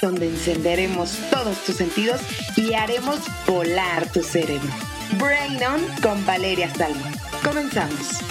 Donde encenderemos todos tus sentidos y haremos volar tu cerebro. Brain On con Valeria Salmo. Comenzamos.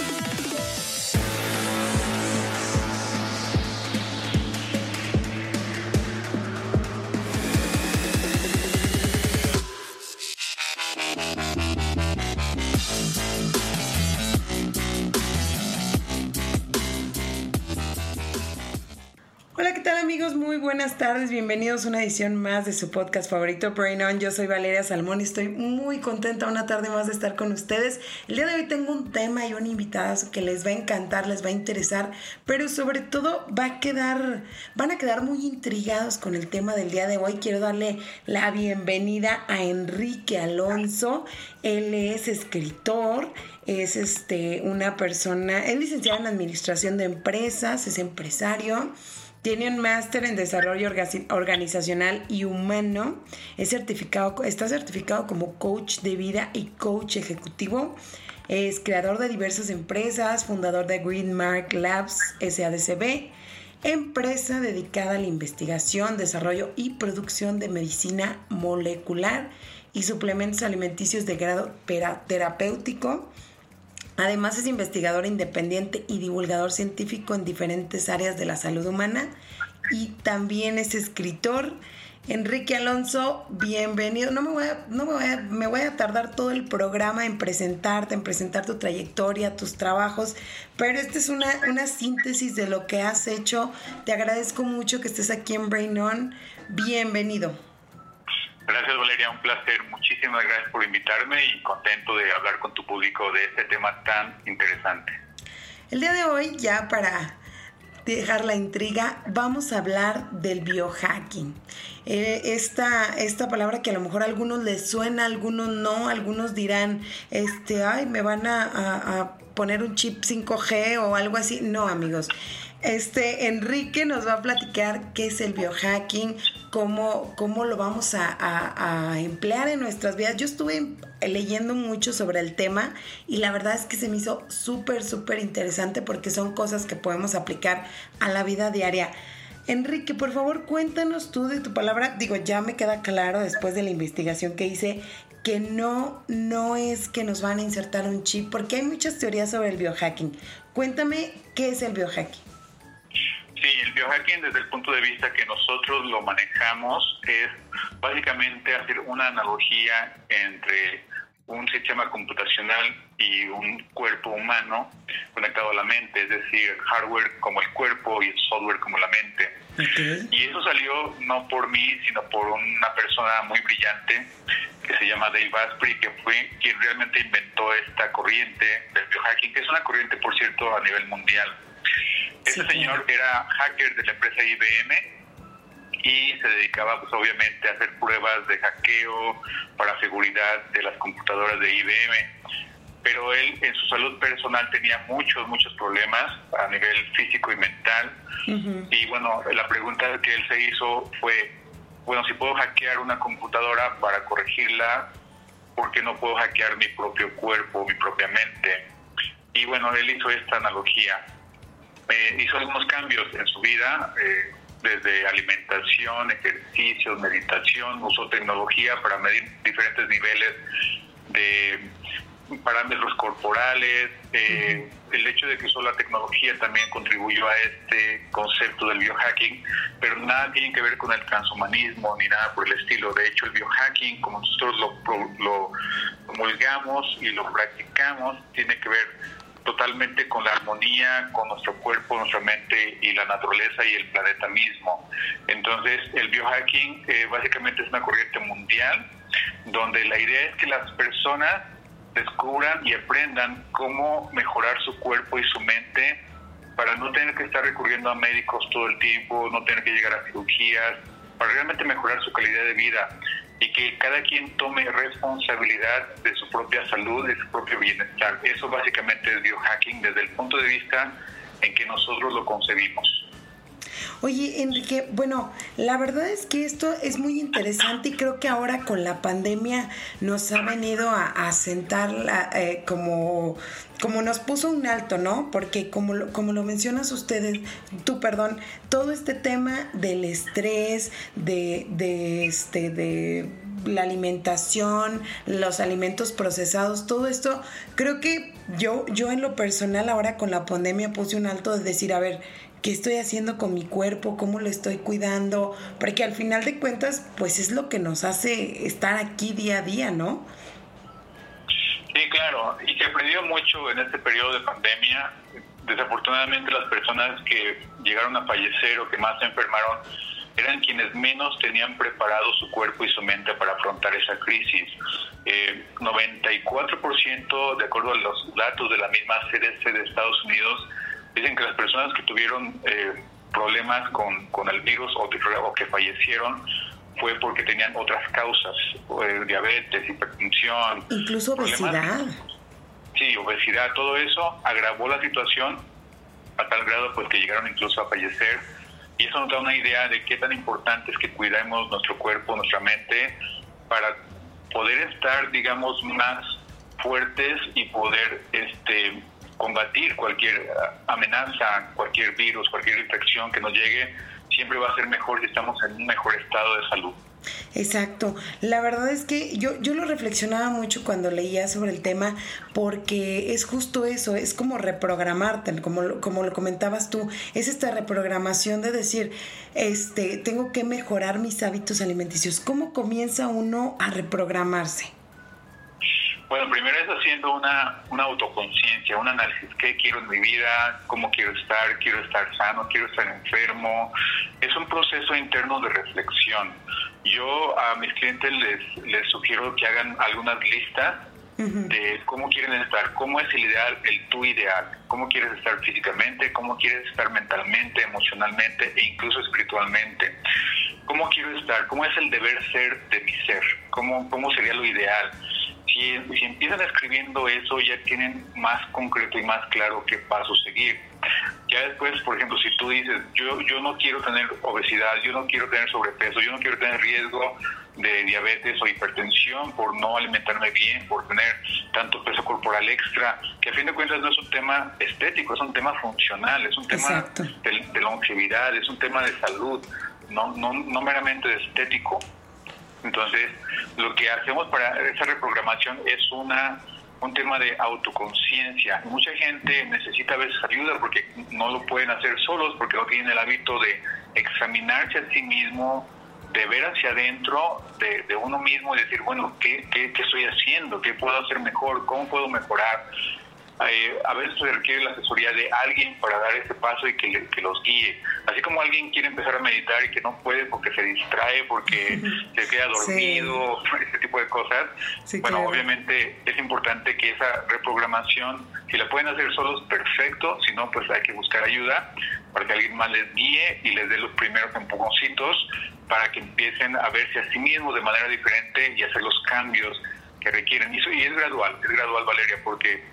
Bienvenidos a una edición más de su podcast favorito, Brain. Yo soy Valeria Salmón y estoy muy contenta una tarde más de estar con ustedes. El día de hoy tengo un tema y un invitado que les va a encantar, les va a interesar, pero sobre todo va a quedar, van a quedar muy intrigados con el tema del día de hoy. Quiero darle la bienvenida a Enrique Alonso. Él es escritor, es este, una persona, es licenciado en Administración de Empresas, es empresario. Tiene un máster en desarrollo organizacional y humano. Es certificado, está certificado como coach de vida y coach ejecutivo. Es creador de diversas empresas, fundador de Greenmark Labs SADCB, empresa dedicada a la investigación, desarrollo y producción de medicina molecular y suplementos alimenticios de grado terapéutico Además es investigador independiente y divulgador científico en diferentes áreas de la salud humana y también es escritor. Enrique Alonso, bienvenido. No me voy a, no me voy a, me voy a tardar todo el programa en presentarte, en presentar tu trayectoria, tus trabajos, pero esta es una, una síntesis de lo que has hecho. Te agradezco mucho que estés aquí en Brain On. Bienvenido. Gracias Valeria, un placer. Muchísimas gracias por invitarme y contento de hablar con tu público de este tema tan interesante. El día de hoy, ya para dejar la intriga, vamos a hablar del biohacking. Eh, esta, esta palabra que a lo mejor a algunos les suena, a algunos no, algunos dirán, este, ay, me van a, a poner un chip 5G o algo así. No, amigos. Este, Enrique nos va a platicar qué es el biohacking, cómo, cómo lo vamos a, emplear en nuestras vidas. Yo estuve leyendo mucho sobre el tema y la verdad es que se me hizo súper, súper interesante porque son cosas que podemos aplicar a la vida diaria. Enrique, por favor, cuéntanos tú de tu palabra. Digo, ya me queda claro después de la investigación que hice que no, no es que nos van a insertar un chip, porque hay muchas teorías sobre el biohacking. Cuéntame qué es el biohacking. Sí, el biohacking desde el punto de vista que nosotros lo manejamos es básicamente hacer una analogía entre un sistema computacional y un cuerpo humano conectado a la mente, es decir, hardware como el cuerpo y software como la mente. Y eso salió no por mí, sino por una persona muy brillante que se llama Dave Asprey, que fue quien realmente inventó esta corriente del biohacking, que es una corriente, por cierto, a nivel mundial este señor era hacker de la empresa IBM y se dedicaba pues obviamente a hacer pruebas de hackeo para seguridad de las computadoras de IBM. Pero él en su salud personal tenía muchos, muchos problemas a nivel físico y mental. Y bueno, la pregunta que él se hizo fue, bueno, si puedo hackear una computadora para corregirla, ¿por qué no puedo hackear mi propio cuerpo, mi propia mente? Y bueno, él hizo esta analogía hizo algunos cambios en su vida, eh, desde alimentación, ejercicios, meditación, usó tecnología para medir diferentes niveles de parámetros corporales. Eh, el hecho de que usó la tecnología también contribuyó a este concepto del biohacking, pero nada tiene que ver con el transhumanismo ni nada por el estilo. De hecho, el biohacking, como nosotros lo, lo promulgamos y lo practicamos, tiene que ver totalmente con la armonía, con nuestro cuerpo, nuestra mente y la naturaleza y el planeta mismo. Entonces, el biohacking eh, básicamente es una corriente mundial donde la idea es que las personas descubran y aprendan cómo mejorar su cuerpo y su mente para no tener que estar recurriendo a médicos todo el tiempo, no tener que llegar a cirugías, para realmente mejorar su calidad de vida y que cada quien tome responsabilidad de su propia salud, de su propio bienestar. Eso básicamente es biohacking desde el punto de vista en que nosotros lo concebimos. Oye, Enrique, bueno, la verdad es que esto es muy interesante y creo que ahora con la pandemia nos ha venido a, sentar eh, como, como nos puso un alto, ¿no? Porque como lo, como lo mencionas ustedes, tú, perdón, todo este tema del estrés, de, de este, de la alimentación, los alimentos procesados, todo esto, creo que yo, yo en lo personal ahora con la pandemia puse un alto de decir, a ver, qué estoy haciendo con mi cuerpo, cómo lo estoy cuidando, porque al final de cuentas, pues es lo que nos hace estar aquí día a día, ¿no? Sí, claro, y se aprendió mucho en este periodo de pandemia. Desafortunadamente las personas que llegaron a fallecer o que más se enfermaron eran quienes menos tenían preparado su cuerpo y su mente para afrontar esa crisis. Eh, 94%, de acuerdo a los datos de la misma CDC de Estados Unidos, Dicen que las personas que tuvieron eh, problemas con, con, el virus o, que fallecieron fue porque tenían otras causas, eh, diabetes, hipertensión. Incluso obesidad. Sí, obesidad, todo eso agravó la situación a tal grado pues que llegaron incluso a fallecer. Y eso nos da una idea de qué tan importante es que cuidemos nuestro cuerpo, nuestra mente, para poder estar, digamos, más fuertes y poder este, combatir cualquier amenaza, cualquier virus, cualquier infección que nos llegue, siempre va a ser mejor si estamos en un mejor estado de salud. Exacto. La verdad es que yo, yo lo reflexionaba mucho cuando leía sobre el tema porque es justo eso, es como reprogramarte, como, como lo comentabas tú, es esta reprogramación de decir, este, tengo que mejorar mis hábitos alimenticios. ¿Cómo comienza uno a reprogramarse? Bueno, primero es haciendo una, una autoconciencia, un análisis, qué quiero en mi vida, cómo quiero estar, quiero estar sano, quiero estar enfermo. Es un proceso interno de reflexión. Yo a mis clientes les, les sugiero que hagan algunas listas de cómo quieren estar, cómo es el ideal, el tú ideal, cómo quieres estar físicamente, cómo quieres estar mentalmente, emocionalmente e incluso espiritualmente. ¿Cómo quiero estar? ¿Cómo es el deber ser de mi ser? ¿Cómo, cómo sería lo ideal? Si, empiezan escribiendo eso, ya tienen más concreto y más claro qué paso seguir. Ya después, por ejemplo, si tú dices, yo, yo no quiero tener obesidad, yo no quiero tener sobrepeso, yo no quiero tener riesgo de diabetes o hipertensión por no alimentarme bien, por tener tanto peso corporal extra, que a fin de cuentas no es un tema estético, es un tema funcional, es un tema de, de, longevidad, es un tema de salud, no, no, no meramente de estético. Entonces, lo que hacemos para esa reprogramación es una un tema de autoconciencia. Mucha gente necesita a veces ayuda porque no lo pueden hacer solos, porque no tienen el hábito de examinarse a sí mismo, de ver hacia adentro de, uno mismo y decir, bueno, ¿qué, ¿qué, qué, estoy haciendo? ¿Qué puedo hacer mejor? ¿Cómo puedo mejorar? Eh, a veces se requiere la asesoría de alguien para dar ese paso y que, que, los guíe. Así como alguien quiere empezar a meditar y que no puede porque se distrae, porque se queda dormido, ese tipo de cosas. bueno, obviamente es importante que esa reprogramación, si la pueden hacer solos, perfecto, si no, pues hay que buscar ayuda para que alguien más les guíe y les dé los primeros empujoncitos para que empiecen a verse a sí mismos de manera diferente y hacer los cambios que requieren. Y, y es gradual, es gradual, Valeria, porque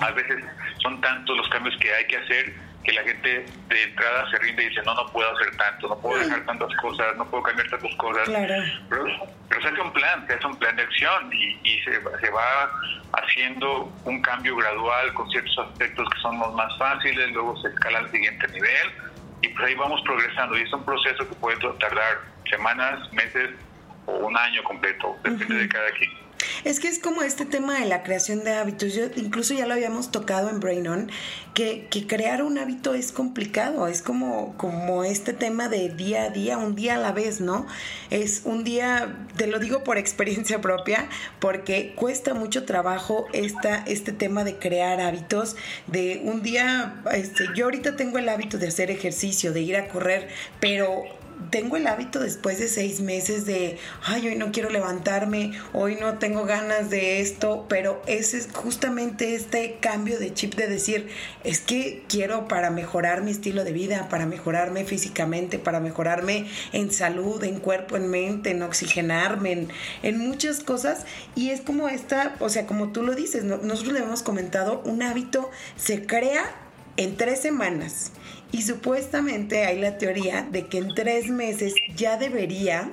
a veces son tantos los cambios que hay que hacer que la gente de entrada se rinde y dice, no, no puedo hacer tanto, no puedo dejar tantas cosas, no puedo cambiar tantas cosas. Pero, se hace un plan, se hace un plan de acción y, se, se, va haciendo un cambio gradual con ciertos aspectos que son los más fáciles, luego se escala al siguiente nivel y pues ahí vamos progresando. Y es un proceso que puede tardar semanas, meses o un año completo, depende de cada quien. Es que es como este tema de la creación de hábitos. Yo incluso ya lo habíamos tocado en Brain On, que, que, crear un hábito es complicado. Es como, como este tema de día a día, un día a la vez, ¿no? Es un día, te lo digo por experiencia propia, porque cuesta mucho trabajo esta, este tema de crear hábitos. De un día, este, yo ahorita tengo el hábito de hacer ejercicio, de ir a correr, pero tengo el hábito después de seis meses de, ay, hoy no quiero levantarme, hoy no tengo ganas de esto, pero ese es justamente este cambio de chip de decir, es que quiero para mejorar mi estilo de vida, para mejorarme físicamente, para mejorarme en salud, en cuerpo, en mente, en oxigenarme, en, en muchas cosas. Y es como esta, o sea, como tú lo dices, nosotros le hemos comentado, un hábito se crea en tres semanas Y supuestamente hay la teoría de que en tres meses ya debería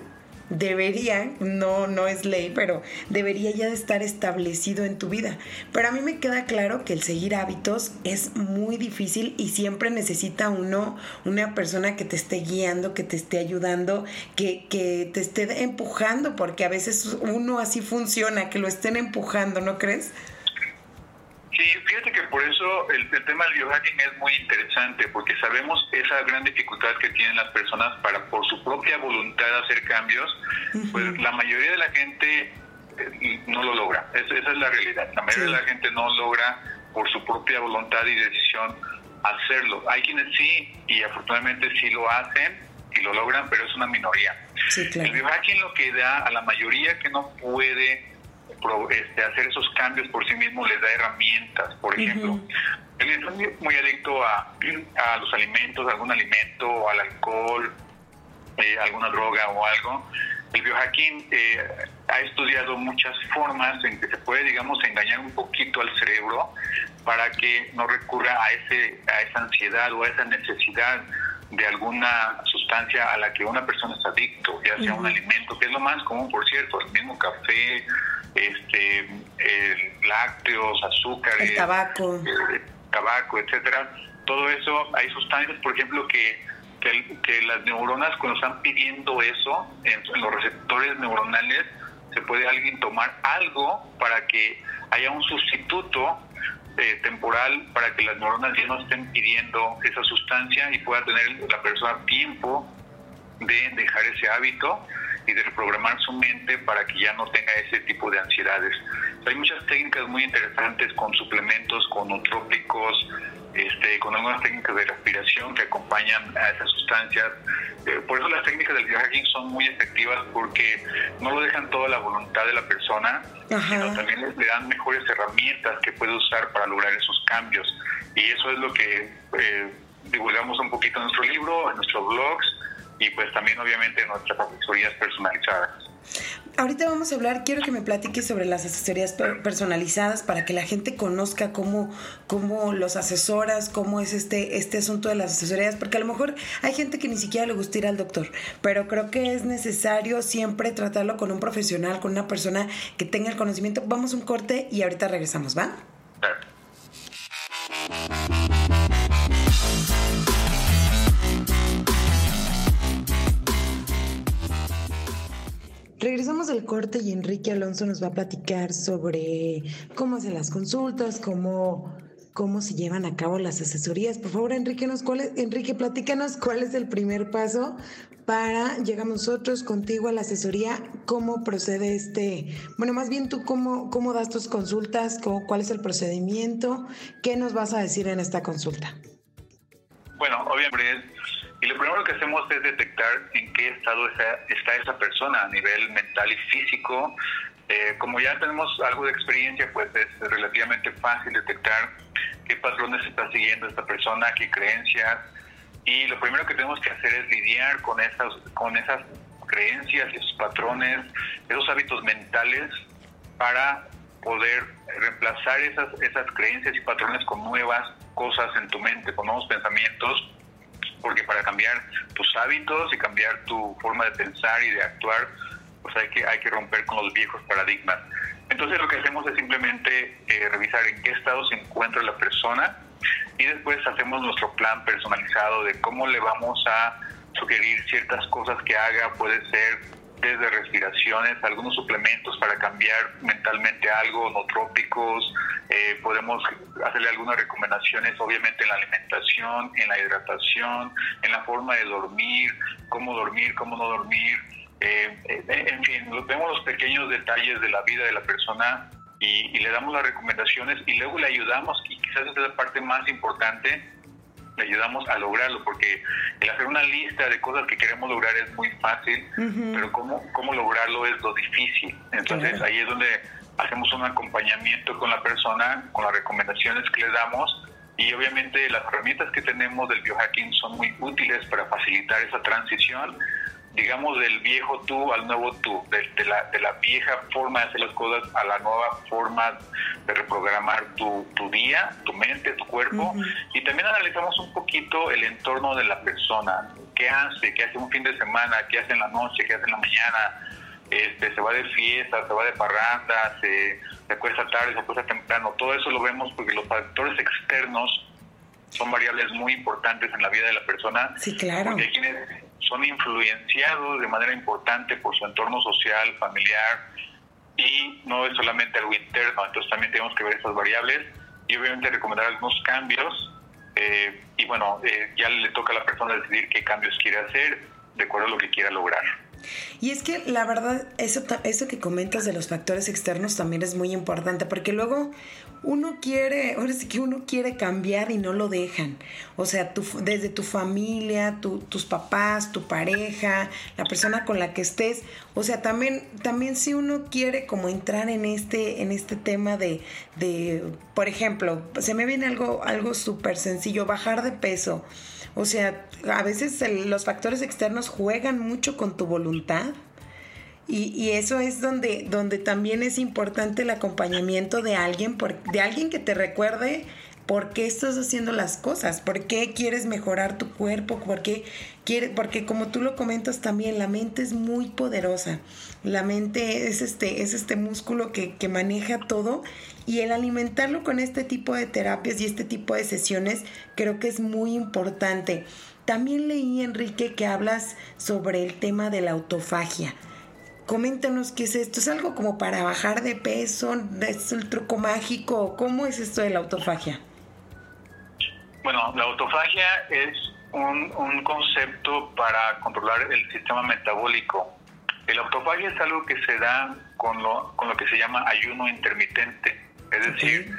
debería, no, no es ley, pero debería ya de estar establecido en tu vida. Pero a mí me queda claro que el seguir hábitos es muy difícil y siempre necesita uno, una persona que te esté guiando, que te esté ayudando, que, que te esté empujando, porque a veces uno así funciona, que lo estén empujando, ¿no crees? Sí, fíjate que por eso el, tema del biohacking es muy interesante, porque sabemos esa gran dificultad que tienen las personas para por su propia voluntad hacer cambios, pues la mayoría de la gente eh, no lo logra, esa es la realidad, la mayoría de la gente no logra por su propia voluntad y decisión hacerlo. Hay quienes sí, y afortunadamente sí lo hacen y lo logran, pero es una minoría. El biohacking lo que da a la mayoría que no puede este, hacer esos cambios por sí mismo les da herramientas. Por ejemplo, alguien es muy adicto a, a, los alimentos, algún alimento, al alcohol, eh, alguna droga o algo. El biohacking eh, ha estudiado muchas formas en que se puede, digamos, engañar un poquito al cerebro para que no recurra a, ese, a esa ansiedad o a esa necesidad de alguna sustancia a la que una persona es adicto, ya sea un alimento, que es lo más común, por cierto, el mismo café, este, lácteos, azúcares, el tabaco, tabaco, etcétera. Todo eso, hay sustancias, por ejemplo, que, que, las neuronas cuando están pidiendo eso en, los receptores neuronales, se puede alguien tomar algo para que haya un sustituto eh, temporal para que las neuronas ya no estén pidiendo esa sustancia y pueda tener la persona tiempo de dejar ese hábito y de reprogramar su mente para que ya no tenga ese tipo de ansiedades. Hay muchas técnicas muy interesantes con suplementos, con nootrópicos, este, con algunas técnicas de respiración que acompañan a esas sustancias. Eh, por eso las técnicas del biohacking son muy efectivas porque no lo dejan toda la voluntad de la persona, sino también le dan mejores herramientas que puede usar para lograr esos cambios. Y eso es lo que eh, divulgamos un poquito en nuestro libro, en nuestros blogs y pues también obviamente nuestras asesorías personalizadas. Ahorita vamos a hablar, quiero que me platiques sobre las asesorías personalizadas para que la gente conozca cómo, cómo los asesoras, cómo es este, este asunto de las asesorías, porque a lo mejor hay gente que ni siquiera le gusta ir al doctor, pero creo que es necesario siempre tratarlo con un profesional, con una persona que tenga el conocimiento. Vamos a un corte y ahorita regresamos, ¿va? Claro. Regresamos del corte y Enrique Alonso nos va a platicar sobre cómo hacen las consultas, cómo, cómo se llevan a cabo las asesorías. Por favor, Enrique, nos, cuál Enrique, platícanos cuál es el primer paso para llegar nosotros contigo a la asesoría, cómo procede este, bueno, más bien tú cómo, cómo das tus consultas, cuál es el procedimiento, qué nos vas a decir en esta consulta. Bueno, obviamente y lo primero que hacemos es detectar en qué estado está, esa persona a nivel mental y físico. Eh, como ya tenemos algo de experiencia, pues es relativamente fácil detectar qué patrones está siguiendo esta persona, qué creencias. Y lo primero que tenemos que hacer es lidiar con esas, con esas creencias, esos patrones, esos hábitos mentales para poder reemplazar esas, esas creencias y patrones con nuevas cosas en tu mente, con nuevos pensamientos porque para cambiar tus hábitos y cambiar tu forma de pensar y de actuar, pues hay que, hay que romper con los viejos paradigmas. Entonces lo que hacemos es simplemente eh, revisar en qué estado se encuentra la persona y después hacemos nuestro plan personalizado de cómo le vamos a sugerir ciertas cosas que haga, puede ser desde respiraciones, algunos suplementos para cambiar mentalmente algo, no trópicos, eh, podemos hacerle algunas recomendaciones, obviamente en la alimentación, en la hidratación, en la forma de dormir, cómo dormir, cómo no dormir, eh, eh, en fin, vemos los pequeños detalles de la vida de la persona y, y, le damos las recomendaciones y luego le ayudamos, y quizás esa es la parte más importante, ayudamos a lograrlo, porque el hacer una lista de cosas que queremos lograr es muy fácil, pero cómo, cómo lograrlo es lo difícil. Entonces ahí es donde hacemos un acompañamiento con la persona, con las recomendaciones que le damos y obviamente las herramientas que tenemos del biohacking son muy útiles para facilitar esa transición digamos, del viejo tú al nuevo tú, de, la, de la vieja forma de hacer las cosas a la nueva forma de reprogramar tu, tu día, tu mente, tu cuerpo. Y también analizamos un poquito el entorno de la persona, qué hace, qué hace un fin de semana, qué hace en la noche, qué hace en la mañana. Este, se va de fiesta, se va de parranda, se, se acuesta tarde, se acuesta temprano. Todo eso lo vemos porque los factores externos son variables muy importantes en la vida de la persona. Sí, claro. Porque quienes son influenciados de manera importante por su entorno social, familiar, y no es solamente algo interno, entonces también tenemos que ver esas variables y obviamente recomendar algunos cambios. Eh, y bueno, eh, ya le toca a la persona decidir qué cambios quiere hacer de acuerdo a lo que quiera lograr. Y es que la verdad, eso, eso que comentas de los factores externos también es muy importante, porque luego uno quiere, ahora sí que uno quiere cambiar y no lo dejan. O sea, desde tu familia, tus papás, tu pareja, la persona con la que estés. O sea, también, también si uno quiere como entrar en este, en este tema de, de, por ejemplo, se me viene algo, algo súper sencillo, bajar de peso. O sea, a veces los factores externos juegan mucho con tu voluntad. Y, eso es donde, donde también es importante el acompañamiento de alguien, de alguien que te recuerde por qué estás haciendo las cosas, por qué quieres mejorar tu cuerpo, por qué porque como tú lo comentas también, la mente es muy poderosa. La mente es este, es este músculo que, que maneja todo y el alimentarlo con este tipo de terapias y este tipo de sesiones creo que es muy importante. También leí, Enrique, que hablas sobre el tema de la autofagia. Coméntanos qué es esto. ¿Es algo como para bajar de peso? ¿Es el truco mágico? ¿Cómo es esto de la autofagia? Bueno, la autofagia es un, un concepto para controlar el sistema metabólico. El autofagia es algo que se da con lo, con lo que se llama ayuno intermitente. Es decir,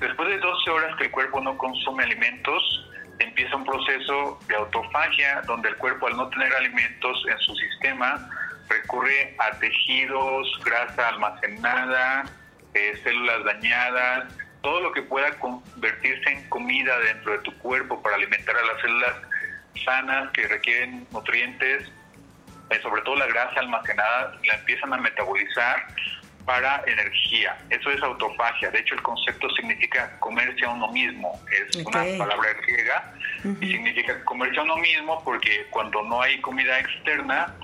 después de 12 horas que el cuerpo no consume alimentos, empieza un proceso de autofagia donde el cuerpo al no tener alimentos en su sistema recurre a tejidos, grasa almacenada, eh, células dañadas, todo lo que pueda convertirse en comida dentro de tu cuerpo para alimentar a las células sanas que requieren nutrientes, eh, sobre todo la grasa almacenada, la empiezan a metabolizar para energía. Eso es autofagia. De hecho, el concepto significa comerse a uno mismo. Es una palabra griega y significa comerse a uno mismo porque cuando no hay comida externa,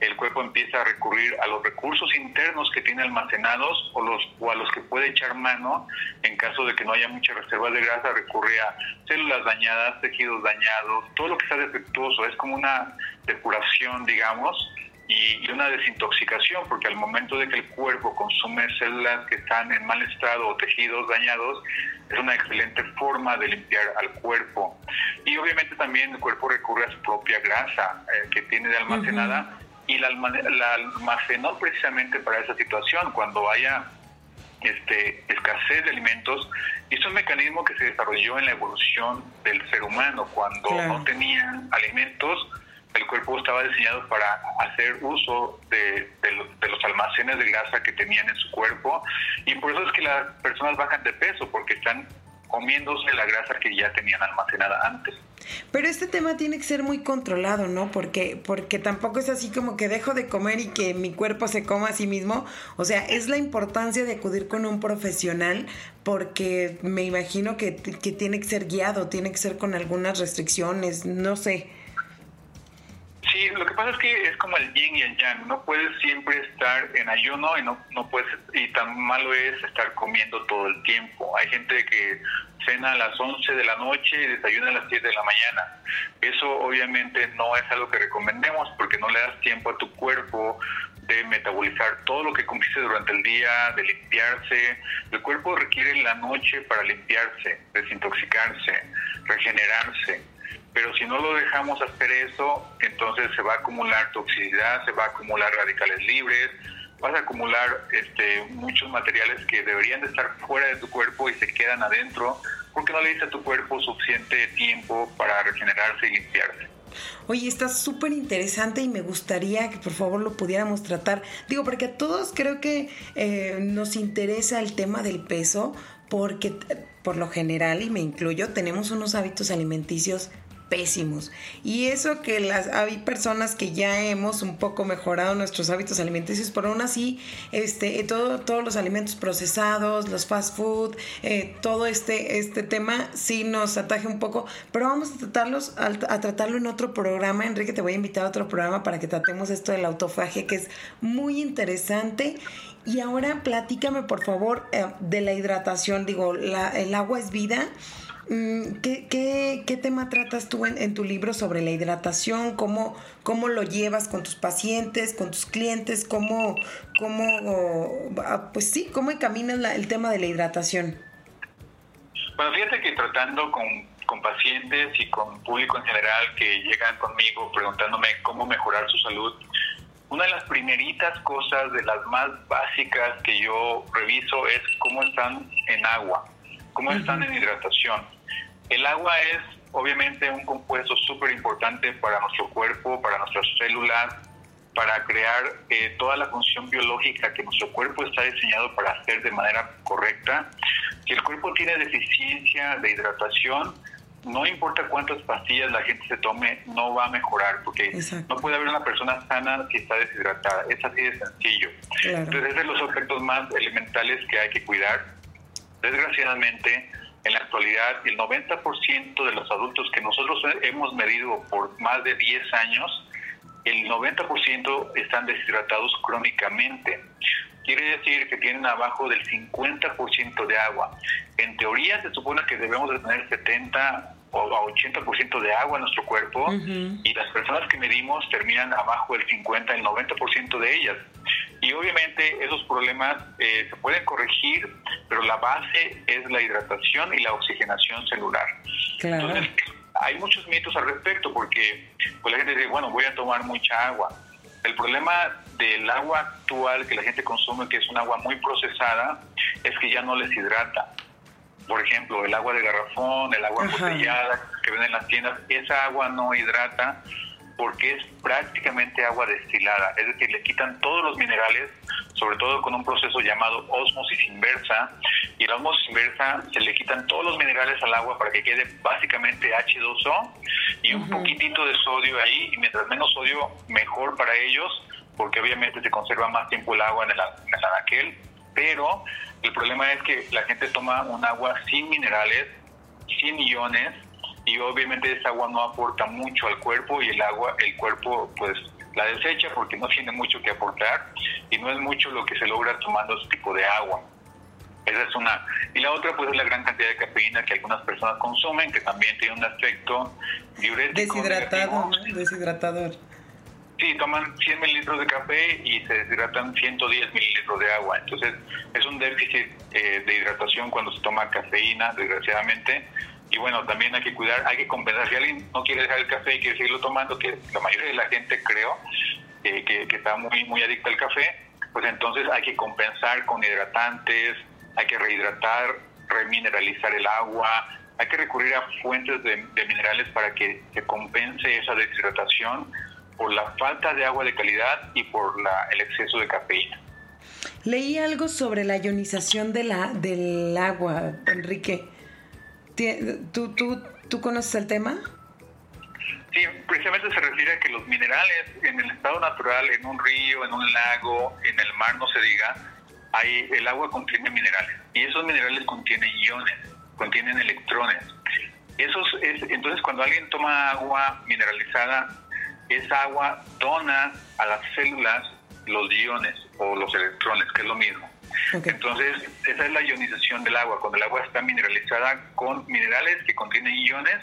el cuerpo empieza a recurrir a los recursos internos que tiene almacenados o, los, o a los que puede echar mano en caso de que no haya muchas reservas de grasa, recurre a células dañadas, tejidos dañados, todo lo que está defectuoso. Es como una depuración, digamos, y, una desintoxicación, porque al momento de que el cuerpo consume células que están en mal estado o tejidos dañados, es una excelente forma de limpiar al cuerpo. Y obviamente también el cuerpo recurre a su propia grasa eh, que tiene de almacenada y la, la, almacenó precisamente para esa situación, cuando haya este, escasez de alimentos. Y es un mecanismo que se desarrolló en la evolución del ser humano, cuando no tenían alimentos el cuerpo estaba diseñado para hacer uso de, los almacenes de grasa que tenían en su cuerpo y por eso es que las personas bajan de peso porque están comiéndose la grasa que ya tenían almacenada antes. Pero este tema tiene que ser muy controlado, ¿no? Porque, porque tampoco es así como que dejo de comer y que mi cuerpo se coma a sí mismo. O sea, es la importancia de acudir con un profesional porque me imagino que, que tiene que ser guiado, tiene que ser con algunas restricciones, no sé. Sí, lo que pasa es que es como el yin y el yang. No puedes siempre estar en ayuno y no, no puedes y tan malo es estar comiendo todo el tiempo. Hay gente que cena a las 11 de la noche y desayuna a las 7 de la mañana. Eso obviamente no es algo que recomendemos porque no le das tiempo a tu cuerpo de metabolizar todo lo que comiste durante el día, de limpiarse. El cuerpo requiere la noche para limpiarse, desintoxicarse, regenerarse pero si no lo dejamos hacer eso, entonces se va a acumular toxicidad, se va a acumular radicales libres, vas a acumular este, muchos materiales que deberían de estar fuera de tu cuerpo y se quedan adentro porque no le diste a tu cuerpo suficiente tiempo para regenerarse y limpiarse. Oye, está súper interesante y me gustaría que por favor lo pudiéramos tratar. Digo, porque a todos creo que eh, nos interesa el tema del peso, porque por lo general, y me incluyo, tenemos unos hábitos alimenticios pésimos. Y eso que las hay personas que ya hemos un poco mejorado nuestros hábitos alimenticios, pero aún así, este, eh, todo, todos los alimentos procesados, los fast food, eh, todo este, este tema sí nos ataje un poco, pero vamos a tratarlos, a, tratarlo en otro programa. Enrique, te voy a invitar a otro programa para que tratemos esto del autofaje, que es muy interesante. Y ahora platícame, por favor, eh, de la hidratación. Digo, la, el agua es vida. Mm, ¿Qué, qué, qué tema tratas tú en, tu libro sobre la hidratación? ¿Cómo, ¿Cómo lo llevas con tus pacientes, con tus clientes? ¿Cómo, cómo ah, pues sí, cómo encaminas el tema de la hidratación? Bueno, fíjate que tratando con, con pacientes y con público en general que llegan conmigo preguntándome cómo mejorar su salud, una de las primeritas cosas de las más básicas que yo reviso es cómo están en agua, cómo están en hidratación. El agua es obviamente un compuesto súper importante para nuestro cuerpo, para nuestras células, para crear eh, toda la función biológica que nuestro cuerpo está diseñado para hacer de manera correcta. Si el cuerpo tiene deficiencia de hidratación, no importa cuántas pastillas la gente se tome, no va a mejorar, porque no puede haber una persona sana que está deshidratada. Es así de sencillo. Entonces, es de los aspectos más elementales que hay que cuidar. Desgraciadamente, en la actualidad, el 90% de los adultos que nosotros hemos medido por más de 10 años, el 90% están deshidratados crónicamente. Quiere decir que tienen abajo del 50% de agua. En teoría se supone que debemos de tener 70 o 80% de agua en nuestro cuerpo y las personas que medimos terminan abajo del 50, el 90% de ellas. Y obviamente esos problemas eh, se pueden corregir, pero la base es la hidratación y la oxigenación celular. Entonces, hay muchos mitos al respecto porque pues, la gente dice, bueno, voy a tomar mucha agua. El problema del agua actual que la gente consume, que es un agua muy procesada, es que ya no les hidrata. Por ejemplo, el agua de garrafón, el agua embotellada que venden en las tiendas, esa agua no hidrata porque es prácticamente agua destilada, es decir, le quitan todos los minerales, sobre todo con un proceso llamado osmosis inversa, y la osmosis inversa se le quitan todos los minerales al agua para que quede básicamente H2O y un poquitito de sodio ahí, y mientras menos sodio, mejor para ellos, porque obviamente se conserva más tiempo el agua en el, en el anaquel, pero el problema es que la gente toma un agua sin minerales, sin iones, y obviamente esa agua no aporta mucho al cuerpo y el agua, el cuerpo pues la desecha porque no tiene mucho que aportar y no es mucho lo que se logra tomando ese tipo de agua. Esa es una. Y la otra pues es la gran cantidad de cafeína que algunas personas consumen, que también tiene un aspecto diurético. Deshidratado, deshidratador. Sí, toman 100 mililitros de café y se deshidratan 110 mililitros de agua. Entonces es un déficit eh, de hidratación cuando se toma cafeína, desgraciadamente y bueno, también hay que cuidar, hay que compensar. Si alguien no quiere dejar el café y quiere seguirlo tomando, que la mayoría de la gente creo que, está muy, muy adicta al café, pues entonces hay que compensar con hidratantes, hay que rehidratar, remineralizar el agua, hay que recurrir a fuentes de, minerales para que se compense esa deshidratación por la falta de agua de calidad y por la, el exceso de cafeína. Leí algo sobre la ionización de la, del agua, Enrique. ¿Tú, tú, ¿Tú conoces el tema? Sí, precisamente se refiere a que los minerales en el estado natural, en un río, en un lago, en el mar, no se diga, hay, el agua contiene minerales y esos minerales contienen iones, contienen electrones. Esos es, entonces, cuando alguien toma agua mineralizada, esa agua dona a las células los iones o los electrones, que es lo mismo. Entonces, esa es la ionización del agua, cuando el agua está mineralizada con minerales que contienen iones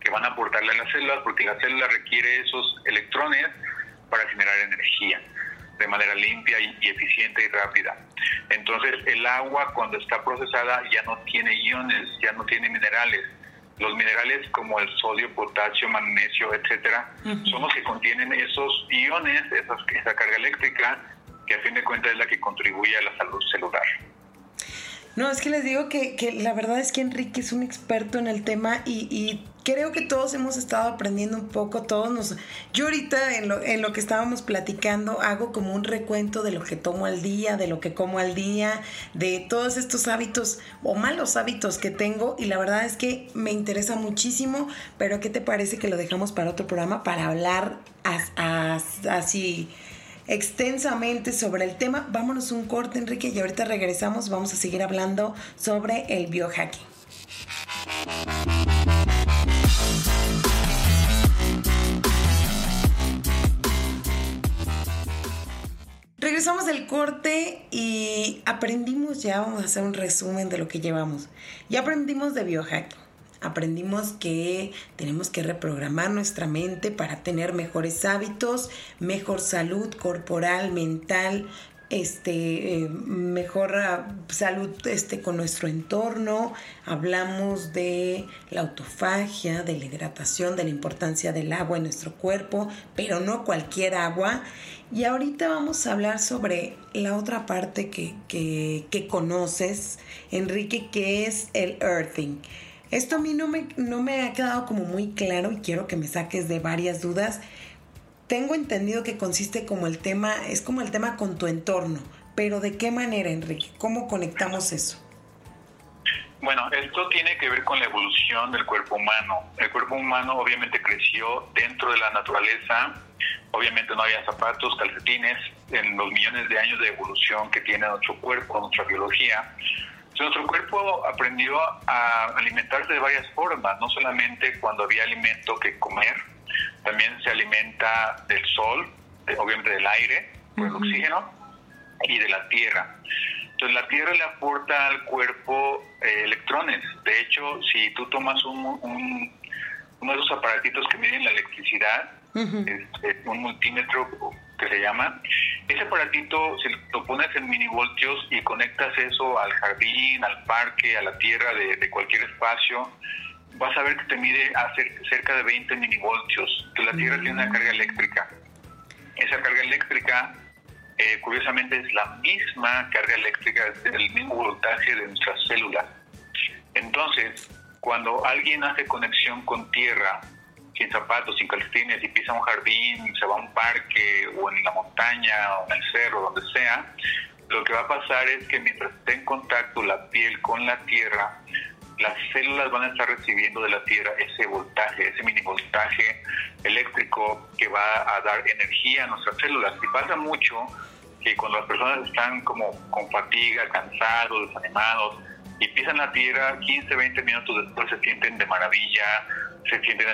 que van a aportarle a las células, porque la célula requiere esos electrones para generar energía de manera limpia y, eficiente y rápida. Entonces, el agua cuando está procesada ya no tiene iones, ya no tiene minerales. Los minerales como el sodio, potasio, magnesio, etcétera, son los que contienen esos iones, esa carga eléctrica que a fin de cuentas es la que contribuye a la salud celular. No, es que les digo que, que la verdad es que Enrique es un experto en el tema y, y creo que todos hemos estado aprendiendo un poco, todos nos... Yo ahorita en lo, en lo que estábamos platicando hago como un recuento de lo que tomo al día, de lo que como al día, de todos estos hábitos o malos hábitos que tengo y la verdad es que me interesa muchísimo, pero ¿qué te parece que lo dejamos para otro programa para hablar así extensamente sobre el tema? Vámonos un corte, Enrique, y ahorita regresamos, vamos a seguir hablando sobre el biohacking. Regresamos del corte y aprendimos ya, vamos a hacer un resumen de lo que llevamos. Ya aprendimos de biohacking. Aprendimos que tenemos que reprogramar nuestra mente para tener mejores hábitos, mejor salud corporal, mental, este, eh, mejor ah, salud este, con nuestro entorno, hablamos de la autofagia, de la hidratación, de la importancia del agua en nuestro cuerpo, pero no cualquier agua. Y ahorita vamos a hablar sobre la otra parte que, que, que conoces, Enrique, que es el earthing. Esto a mí no me, no me ha quedado como muy claro y quiero que me saques de varias dudas tengo entendido que consiste como el tema, es como el tema con tu entorno, pero ¿de qué manera, Enrique? ¿Cómo conectamos eso? Bueno, esto tiene que ver con la evolución del cuerpo humano. El cuerpo humano obviamente creció dentro de la naturaleza, obviamente no había zapatos, calcetines, en los millones de años de evolución que tiene nuestro cuerpo, nuestra biología. Nuestro cuerpo aprendió a alimentarse de varias formas, no solamente cuando había alimento que comer, también se alimenta del sol, obviamente del aire, del oxígeno y de la tierra. Entonces la tierra le aporta al cuerpo eh, electrones. De hecho, si tú tomas un, uno de esos aparatitos que miden la electricidad, este, un multímetro que se llama, ese aparatito, si lo pones en milivoltios y conectas eso al jardín, al parque, a la tierra de, de cualquier espacio, vas a ver que te mide a cerca de 20 milivoltios, que la Tierra tiene una carga eléctrica. Esa carga eléctrica, eh, curiosamente, es la misma carga eléctrica, el mismo voltaje de nuestras células. Entonces, cuando alguien hace conexión con tierra, sin zapatos, sin calcetines, y pisa un jardín, se va a un parque, o en la montaña, o en el cerro, donde sea, lo que va a pasar es que mientras esté en contacto la piel con la tierra, las células van a estar recibiendo de la Tierra ese voltaje, ese mini voltaje eléctrico que va a dar energía a nuestras células. Y pasa mucho que cuando las personas están como con fatiga, cansados, desanimados, y pisan la Tierra, 15, 20 minutos después se sienten de maravilla, se sienten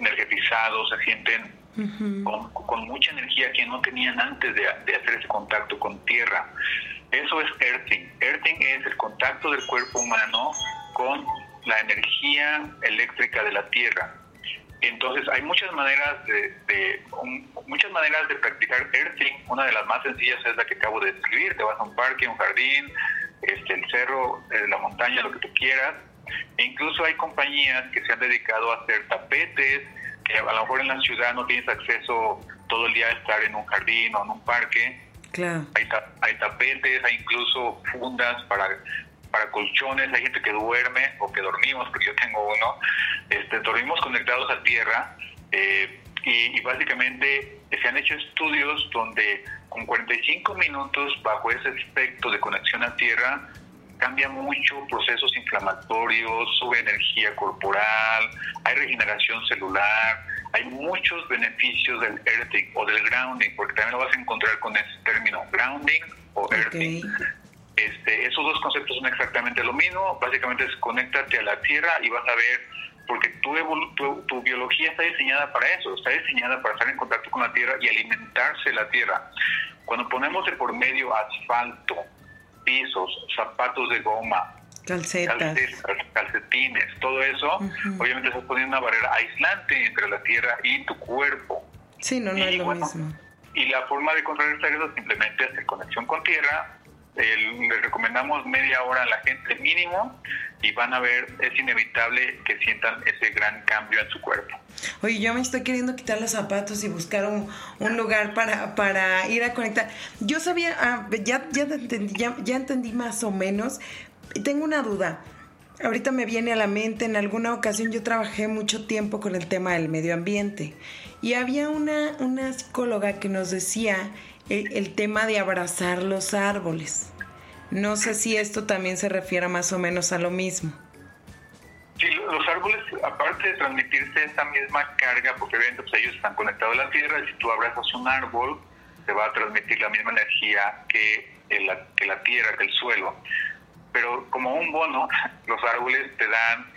energetizados, se sienten con, mucha energía que no tenían antes de, de hacer ese contacto con Tierra. Eso es earthing. Earthing es el contacto del cuerpo humano con la energía eléctrica de la Tierra. Entonces hay muchas maneras de, muchas maneras de practicar earthing. Una de las más sencillas es la que acabo de describir. Te vas a un parque, un jardín, este, el cerro, eh, la montaña, lo que tú quieras. E incluso hay compañías que se han dedicado a hacer tapetes, que a lo mejor en la ciudad no tienes acceso todo el día a estar en un jardín o en un parque. Claro. Hay, hay tapetes, hay incluso fundas para para colchones, hay gente que duerme o que dormimos, porque yo tengo uno, este, dormimos conectados a tierra eh, y, básicamente se han hecho estudios donde con 45 minutos bajo ese aspecto de conexión a tierra cambia mucho procesos inflamatorios, sube energía corporal, hay regeneración celular, hay muchos beneficios del earthing o del grounding, porque también lo vas a encontrar con ese término, grounding o earthing. Este, esos dos conceptos son exactamente lo mismo, básicamente es conéctate a la tierra y vas a ver, porque tu, tu, biología está diseñada para eso, está diseñada para estar en contacto con la tierra y alimentarse la tierra. Cuando ponemos de por medio asfalto, pisos, zapatos de goma, Calcetas. calcetines, todo eso, obviamente estás poniendo una barrera aislante entre la tierra y tu cuerpo. Sí, no, no es lo mismo. Y la forma de eso simplemente es hacer conexión con tierra, le recomendamos media hora a la gente mínimo y van a ver, es inevitable que sientan ese gran cambio en su cuerpo. Oye, yo me estoy queriendo quitar los zapatos y buscar un, un lugar para, para ir a conectar. Yo sabía, ah, ya, ya, entendí, ya, entendí más o menos, Y tengo una duda. Ahorita me viene a la mente, en alguna ocasión yo trabajé mucho tiempo con el tema del medio ambiente y había una, una psicóloga que nos decía el, el tema de abrazar los árboles. No sé si esto también se refiere más o menos a lo mismo. Sí, los árboles, aparte de transmitirse esa misma carga, porque obviamente pues, ellos están conectados a la tierra, y si tú abrazas un árbol, se va a transmitir la misma energía que la, que la tierra, que el suelo. Pero como un bono, los árboles te dan,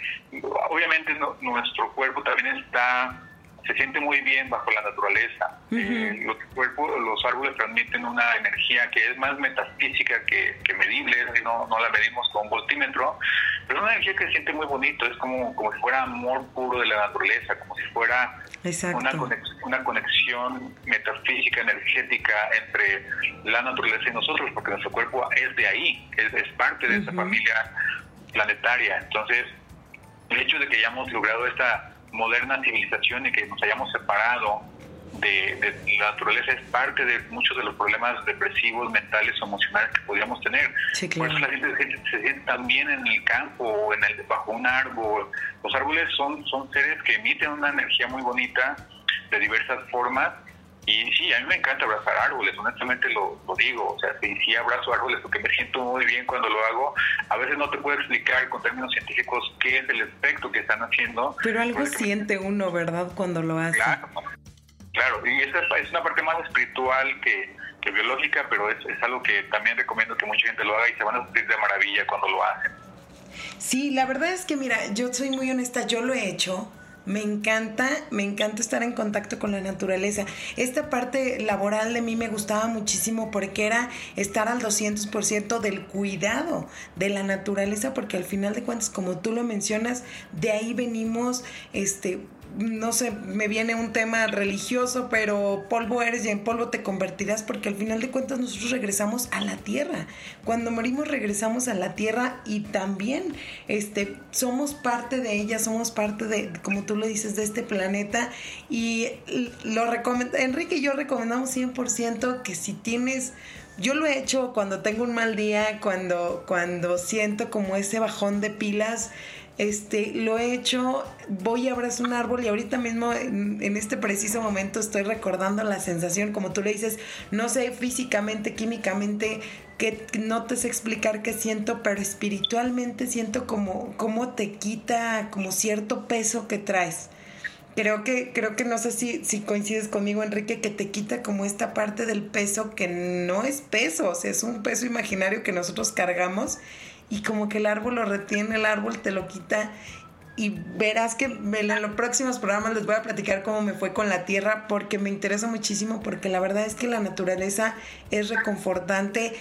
obviamente nuestro cuerpo también está se siente muy bien bajo la naturaleza. Eh, los, cuerpos, los árboles transmiten una energía que es más metafísica que, medible, no, no la medimos con voltímetro, pero es una energía que se siente muy bonito, es como, como si fuera amor puro de la naturaleza, como si fuera una conexión, una conexión metafísica, energética entre la naturaleza y nosotros, porque nuestro cuerpo es de ahí, es, es parte de esa familia planetaria. Entonces, el hecho de que hayamos logrado esta moderna civilización y que nos hayamos separado de, la naturaleza es parte de muchos de los problemas depresivos, mentales o emocionales que podríamos tener. Por eso la gente, se, siente también en el campo o en el, bajo un árbol. Los árboles son, son seres que emiten una energía muy bonita de diversas formas y sí, a mí me encanta abrazar árboles, honestamente lo, lo digo. O sea, sí, sí abrazo árboles porque me siento muy bien cuando lo hago. A veces no te puedo explicar con términos científicos qué es el efecto que están haciendo. Pero algo siente uno, ¿verdad? Cuando lo hace. Claro, claro. y esa es una parte más espiritual que, que biológica, pero es, es algo que también recomiendo que mucha gente lo haga y se van a sentir de maravilla cuando lo hacen. Sí, la verdad es que mira, yo soy muy honesta, yo lo he hecho me encanta, me encanta estar en contacto con la naturaleza. Esta parte laboral de mí me gustaba muchísimo porque era estar al 200% del cuidado de la naturaleza, porque al final de cuentas, como tú lo mencionas, de ahí venimos, este, no sé, me viene un tema religioso, pero polvo eres y en polvo te convertirás porque al final de cuentas nosotros regresamos a la tierra. Cuando morimos regresamos a la tierra y también este, somos parte de ella, somos parte de, como tú lo dices, de este planeta y lo Enrique y yo recomendamos 100% que si tienes yo lo he hecho cuando tengo un mal día, cuando, cuando siento como ese bajón de pilas, este, lo he hecho, voy a abrazar un árbol y ahorita mismo en, este preciso momento estoy recordando la sensación, como tú le dices, no sé físicamente, químicamente, que no te sé explicar qué siento, pero espiritualmente siento como, te quita como cierto peso que traes. Creo que, creo que no sé si, si coincides conmigo, Enrique, que te quita como esta parte del peso que no es peso, o sea, es un peso imaginario que nosotros cargamos y como que el árbol lo retiene, el árbol te lo quita y verás que en los próximos programas les voy a platicar cómo me fue con la tierra porque me interesa muchísimo porque la verdad es que la naturaleza es reconfortante.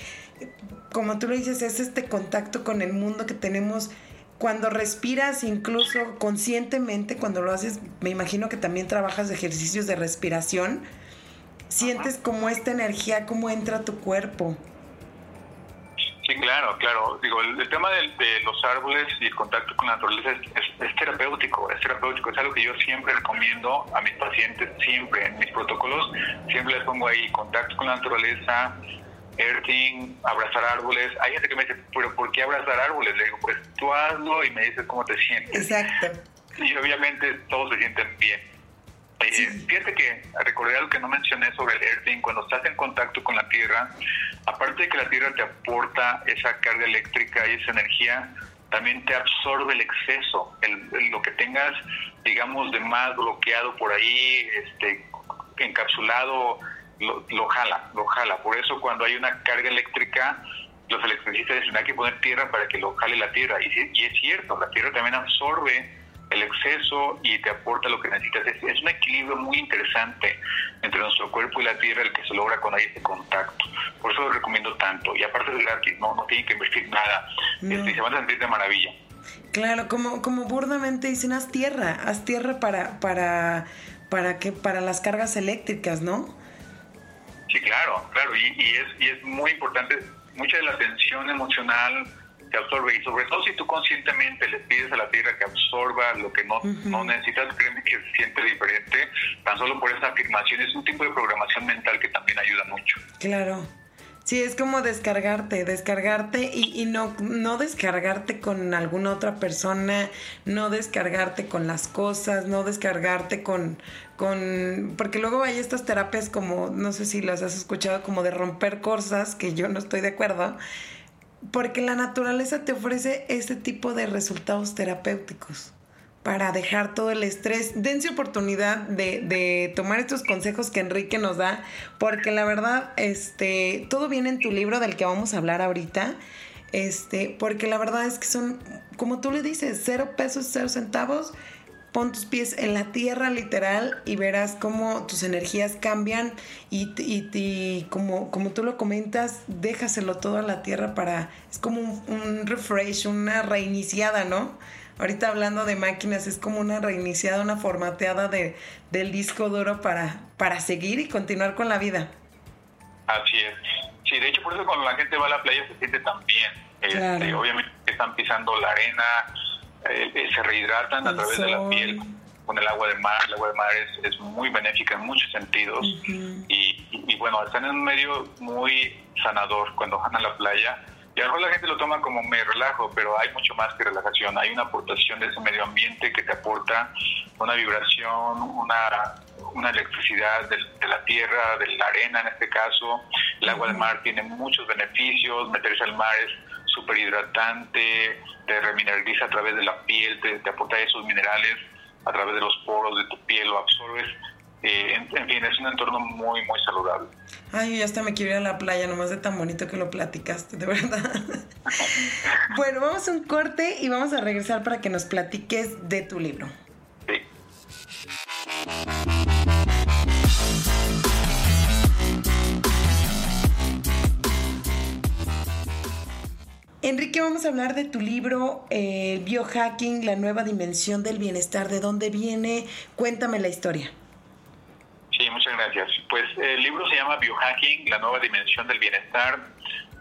Como tú lo dices, es este contacto con el mundo que tenemos cuando respiras, incluso conscientemente, cuando lo haces, me imagino que también trabajas de ejercicios de respiración, sientes como esta energía, cómo entra a tu cuerpo. Sí, claro, claro. Digo, el, tema de, los árboles y el contacto con la naturaleza es, terapéutico, es terapéutico, es algo que yo siempre recomiendo a mis pacientes, siempre en mis protocolos, siempre les pongo ahí contacto con la naturaleza, earthing, abrazar árboles. Hay gente que me dice, pero ¿por qué abrazar árboles? Le digo, pues tú hazlo y me dices cómo te sientes. Exacto. Y obviamente todos se sienten bien. Eh, fíjate que recordé algo que no mencioné sobre el earthing, cuando estás en contacto con la tierra, aparte de que la tierra te aporta esa carga eléctrica y esa energía, también te absorbe el exceso, el, lo que tengas, digamos, de más bloqueado por ahí, este, encapsulado, lo, jala, lo jala. Por eso cuando hay una carga eléctrica, los electricistas dicen hay que poner tierra para que lo jale la tierra. Y, y es cierto, la tierra también absorbe el exceso y te aporta lo que necesitas. Es, un equilibrio muy interesante entre nuestro cuerpo y la tierra el que se logra cuando hay este contacto. Por eso lo recomiendo tanto. Y aparte de gratis, no, no tienen que invertir nada. Este, se van a sentir de maravilla. Claro, como, como burdamente dicen, haz tierra, haz tierra para, para, para, que, para las cargas eléctricas, ¿no? Sí, claro, claro. Y, y, es, y es muy importante, mucha de la tensión emocional que absorbe y sobre todo si tú conscientemente le pides a la tierra que absorba lo que no, no necesitas, créeme que se siente diferente, tan solo por esa afirmación es un tipo de programación mental que también ayuda mucho. Claro. Sí, es como descargarte, descargarte y, y, no, no descargarte con alguna otra persona, no descargarte con las cosas, no descargarte con, con, porque luego hay estas terapias como, no sé si las has escuchado, como de romper cosas, que yo no estoy de acuerdo, porque la naturaleza te ofrece este tipo de resultados terapéuticos para dejar todo el estrés. Dense oportunidad de, de, tomar estos consejos que Enrique nos da, porque la verdad, este, todo viene en tu libro del que vamos a hablar ahorita. Este, porque la verdad es que son, como tú le dices, cero pesos, cero centavos. Pon tus pies en la tierra literal y verás cómo tus energías cambian y, y, y como, como tú lo comentas, déjaselo todo a la tierra para, es como un, un refresh, una reiniciada, ¿no? ahorita hablando de máquinas, es como una reiniciada, una formateada de, del disco duro para, para seguir y continuar con la vida. Así es. Sí, de hecho, por eso cuando la gente va a la playa se siente tan bien. Este, obviamente están pisando la arena, eh, eh, se rehidratan a través de la piel con el agua de mar. El agua de mar es, es muy benéfica en muchos sentidos. y, y, bueno, están en un medio muy sanador cuando van a la playa y a lo mejor la gente lo toma como me relajo, pero hay mucho más que relajación. Hay una aportación de ese medio ambiente que te aporta una vibración, una, una electricidad de, la tierra, de la arena en este caso. El agua del mar tiene muchos beneficios. Meterse al mar es súper hidratante, te remineraliza a través de la piel, te, te aporta esos minerales a través de los poros de tu piel, lo absorbes eh, en, fin, es un entorno muy, muy saludable. Ay, yo hasta me quiero ir a la playa, nomás de tan bonito que lo platicaste, de verdad. bueno, vamos a un corte y vamos a regresar para que nos platiques de tu libro. Sí. Enrique, vamos a hablar de tu libro, eh, Biohacking, la nueva dimensión del bienestar. ¿De dónde viene? Cuéntame la historia. Sí, muchas gracias. Pues el libro se llama Biohacking, la nueva dimensión del bienestar.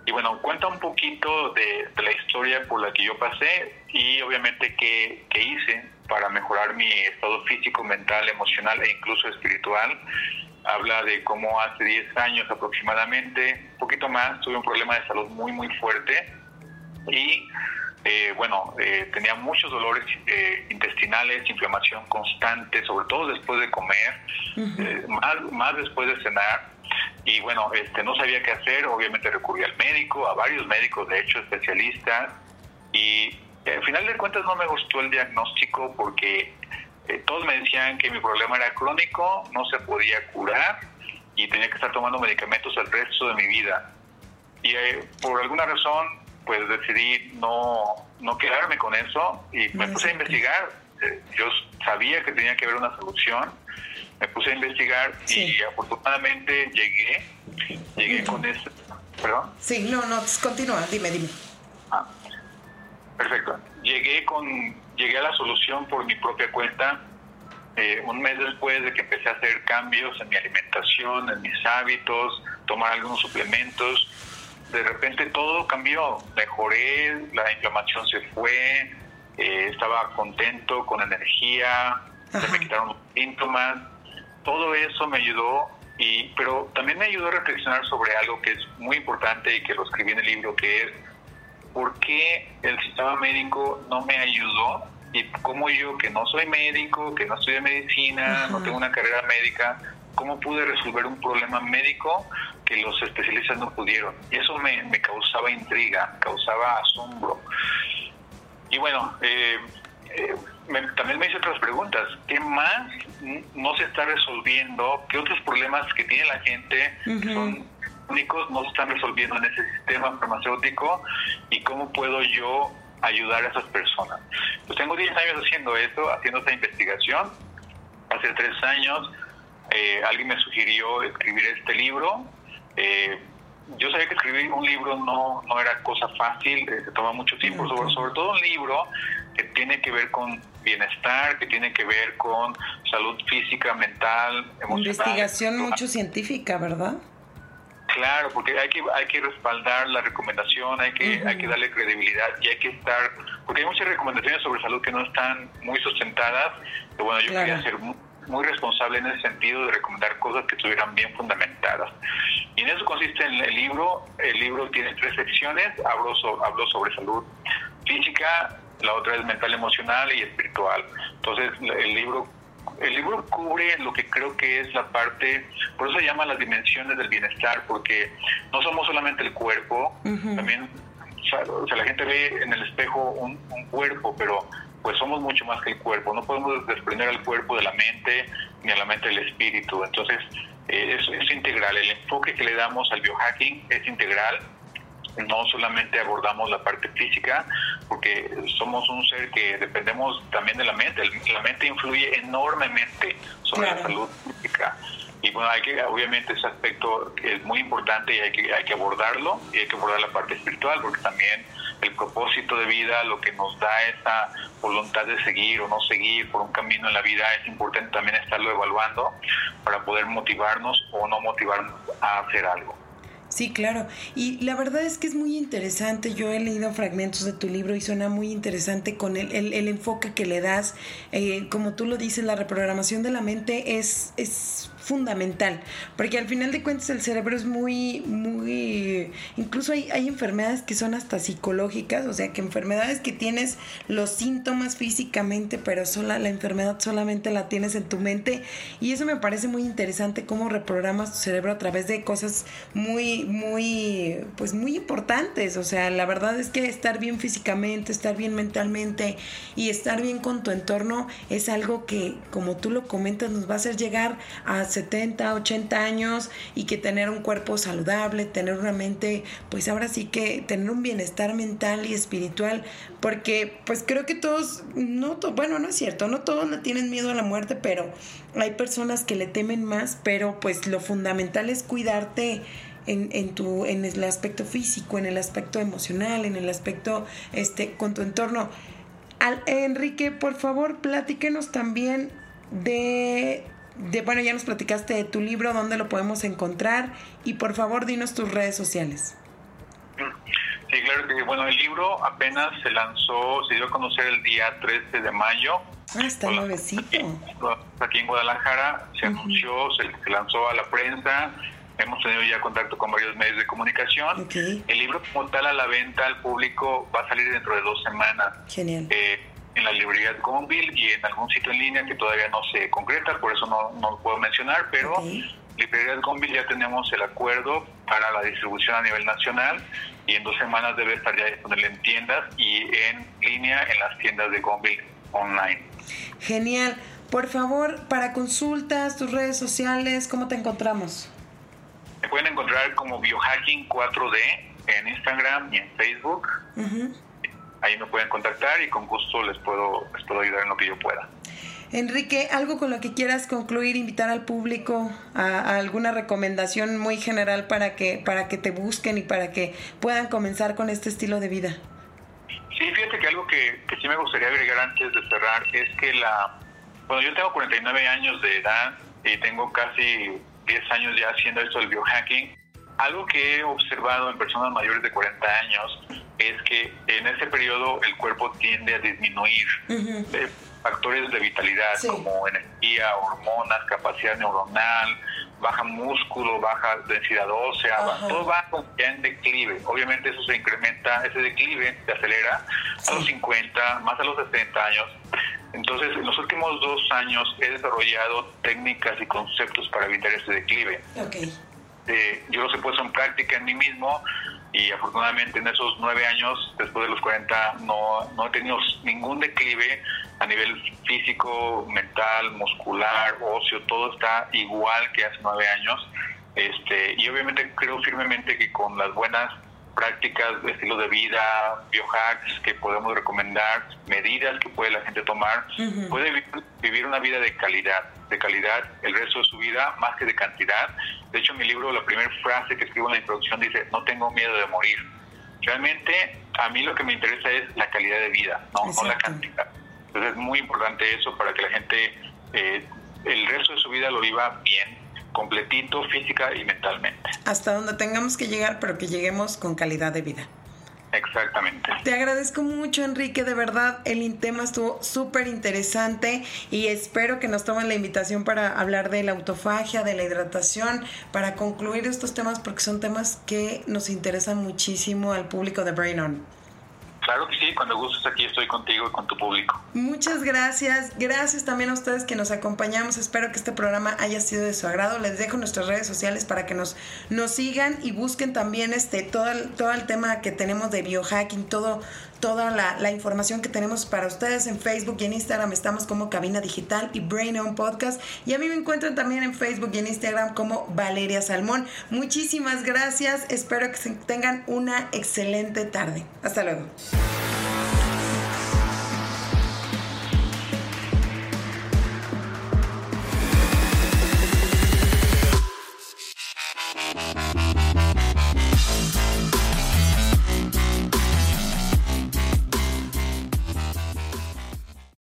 Y bueno, cuenta un poquito de, la historia por la que yo pasé y obviamente qué, qué hice para mejorar mi estado físico, mental, emocional e incluso espiritual. Habla de cómo hace 10 años aproximadamente, un poquito más, tuve un problema de salud muy, muy fuerte y eh, bueno, eh, tenía muchos dolores eh, intestinales, inflamación constante, sobre todo después de comer, más, más después de cenar. Y bueno, este, no sabía qué hacer, obviamente recurrí al médico, a varios médicos, de hecho, especialistas. Y al final de cuentas no me gustó el diagnóstico porque todos me decían que mi problema era crónico, no se podía curar y tenía que estar tomando medicamentos el resto de mi vida. Y por alguna razón pues decidí no, no quedarme con eso y me puse a investigar. Eh, yo sabía que tenía que haber una solución, me puse a investigar y afortunadamente llegué, llegué con eso. ¿Perdón? Sí, no, no, continúa, dime, dime. Ah, perfecto. Llegué, con, llegué a la solución por mi propia cuenta. Eh, un mes después de que empecé a hacer cambios en mi alimentación, en mis hábitos, tomar algunos suplementos, de repente todo cambió, mejoré, la inflamación se fue, eh, estaba contento, con energía, se me quitaron los síntomas, todo eso me ayudó, y, pero también me ayudó a reflexionar sobre algo que es muy importante y que lo escribí en el libro, que es por qué el sistema médico no me ayudó y cómo yo, que no soy médico, que no estudié medicina, no tengo una carrera médica, cómo pude resolver un problema médico que los especialistas no pudieron. Y eso me, causaba intriga, causaba asombro. Y bueno, eh, eh, también me hice otras preguntas. ¿Qué más no se está resolviendo? ¿Qué otros problemas que tiene la gente que son únicos no se están resolviendo en ese sistema farmacéutico? ¿Y cómo puedo yo ayudar a esas personas? Pues tengo 10 años haciendo esto, haciendo esta investigación. Hace 3 años eh, alguien me sugirió escribir este libro. Eh, yo sabía que escribir un libro no, no era cosa fácil, eh, se toma mucho tiempo, sobre, sobre todo un libro que tiene que ver con bienestar, que tiene que ver con salud física, mental, emocional. Investigación mucho científica, ¿verdad? Claro, porque hay que hay que respaldar la recomendación, hay que hay que darle credibilidad y hay que estar, porque hay muchas recomendaciones sobre salud que no están muy sustentadas. Pero bueno, yo quería hacer muy responsable en ese sentido de recomendar cosas que estuvieran bien fundamentadas. Y en eso consiste en el libro. El libro tiene tres secciones. Hablo, hablo sobre salud física, la otra es mental, emocional y espiritual. Entonces, el libro el libro cubre lo que creo que es la parte, por eso se llama las dimensiones del bienestar, porque no somos solamente el cuerpo, también, o sea, la gente ve en el espejo un, cuerpo, pero pues somos mucho más que el cuerpo, no podemos desprender al cuerpo de la mente ni a la mente del espíritu, entonces eh, es, es integral, el enfoque que le damos al biohacking es integral, no solamente abordamos la parte física, porque somos un ser que dependemos también de la mente. La mente influye enormemente sobre la salud física. Y bueno, hay que, obviamente ese aspecto es muy importante y hay que, hay que abordarlo y hay que abordar la parte espiritual, porque también el propósito de vida, lo que nos da esa voluntad de seguir o no seguir por un camino en la vida, es importante también estarlo evaluando para poder motivarnos o no motivarnos a hacer algo. Sí, claro. Y la verdad es que es muy interesante. Yo he leído fragmentos de tu libro y suena muy interesante con el, el, enfoque que le das. Eh, como tú lo dices, la reprogramación de la mente es, es fundamental, porque al final de cuentas el cerebro es muy, muy, incluso hay, hay enfermedades que son hasta psicológicas, o sea que enfermedades que tienes los síntomas físicamente, pero sola, la enfermedad solamente la tienes en tu mente y eso me parece muy interesante cómo reprogramas tu cerebro a través de cosas muy, muy, pues muy importantes, o sea, la verdad es que estar bien físicamente, estar bien mentalmente y estar bien con tu entorno es algo que, como tú lo comentas, nos va a hacer llegar a 70, 80 años y que tener un cuerpo saludable, tener una mente, pues ahora sí que tener un bienestar mental y espiritual, porque pues creo que todos, no, bueno, no es cierto, no todos le tienen miedo a la muerte, pero hay personas que le temen más, pero pues lo fundamental es cuidarte. En, en, tu, en el aspecto físico, en el aspecto emocional, en el aspecto este, con tu entorno. Enrique, por favor, platíquenos también de bueno, ya nos platicaste de tu libro, dónde lo podemos encontrar y por favor dinos tus redes sociales. Sí, claro que bueno, el libro apenas se lanzó, se dio a conocer el día 13 de mayo. Ah, está nuevecito. Aquí, en Guadalajara se anunció, se, lanzó a la prensa, hemos tenido ya contacto con varios medios de comunicación. El libro como tal a la venta al público va a salir dentro de dos semanas. Genial. Eh, en la librería de Gonville y en algún sitio en línea que todavía no se concreta, por eso no, no lo puedo mencionar, pero librería de Gonville ya tenemos el acuerdo para la distribución a nivel nacional y en dos semanas debe estar ya disponible en tiendas y en línea en las tiendas de Gonville online. Genial. Por favor, para consultas, tus redes sociales, ¿cómo te encontramos? Me pueden encontrar como Biohacking 4D en Instagram y en Facebook ahí me pueden contactar y con gusto les puedo, les puedo ayudar en lo que yo pueda. Enrique, algo con lo que quieras concluir, invitar al público a, alguna recomendación muy general para que, para que te busquen y para que puedan comenzar con este estilo de vida. Sí, fíjate que algo que, que sí me gustaría agregar antes de cerrar es que la, bueno, yo tengo 49 años de edad y tengo casi 10 años ya haciendo esto del biohacking. Algo que he observado en personas mayores de 40 años es que en ese periodo el cuerpo tiende a disminuir eh, factores de vitalidad como energía, hormonas, capacidad neuronal, baja músculo, baja densidad ósea, todo va ya en declive. Obviamente eso se incrementa, ese declive se acelera a los 50, más a los 60 años. Entonces, en los últimos dos años he desarrollado técnicas y conceptos para evitar ese declive. Eh, yo los he puesto en práctica en mí mismo y afortunadamente en esos nueve años, después de los 40, no, no he tenido ningún declive a nivel físico, mental, muscular, óseo, todo está igual que hace nueve años. Este, y obviamente creo firmemente que con las buenas prácticas de estilo de vida, biohacks que podemos recomendar, medidas que puede la gente tomar, puede vivir una vida de calidad, de calidad el resto de su vida, más que de cantidad. De hecho, en mi libro, la primera frase que escribo en la introducción dice, no tengo miedo de morir. Realmente, a mí lo que me interesa es la calidad de vida, no, no la cantidad. Entonces, es muy importante eso para que la gente eh, el resto de su vida lo viva bien completito física y mentalmente. Hasta donde tengamos que llegar, pero que lleguemos con calidad de vida. Exactamente. Te agradezco mucho, Enrique. De verdad, el tema estuvo súper interesante y espero que nos tomen la invitación para hablar de la autofagia, de la hidratación, para concluir estos temas porque son temas que nos interesan muchísimo al público de Brain On. Claro que sí, cuando gustes aquí estoy contigo y con tu público. Muchas gracias. Gracias también a ustedes que nos acompañamos. Espero que este programa haya sido de su agrado. Les dejo nuestras redes sociales para que nos, nos sigan y busquen también este todo todo el tema que tenemos de biohacking, todo, toda la, información que tenemos para ustedes en Facebook y en Instagram. Estamos como Cabina Digital y Brain On Podcast. Y a mí me encuentran también en Facebook y en Instagram como Valeria Salmón. Muchísimas gracias. Espero que tengan una excelente tarde. Hasta luego.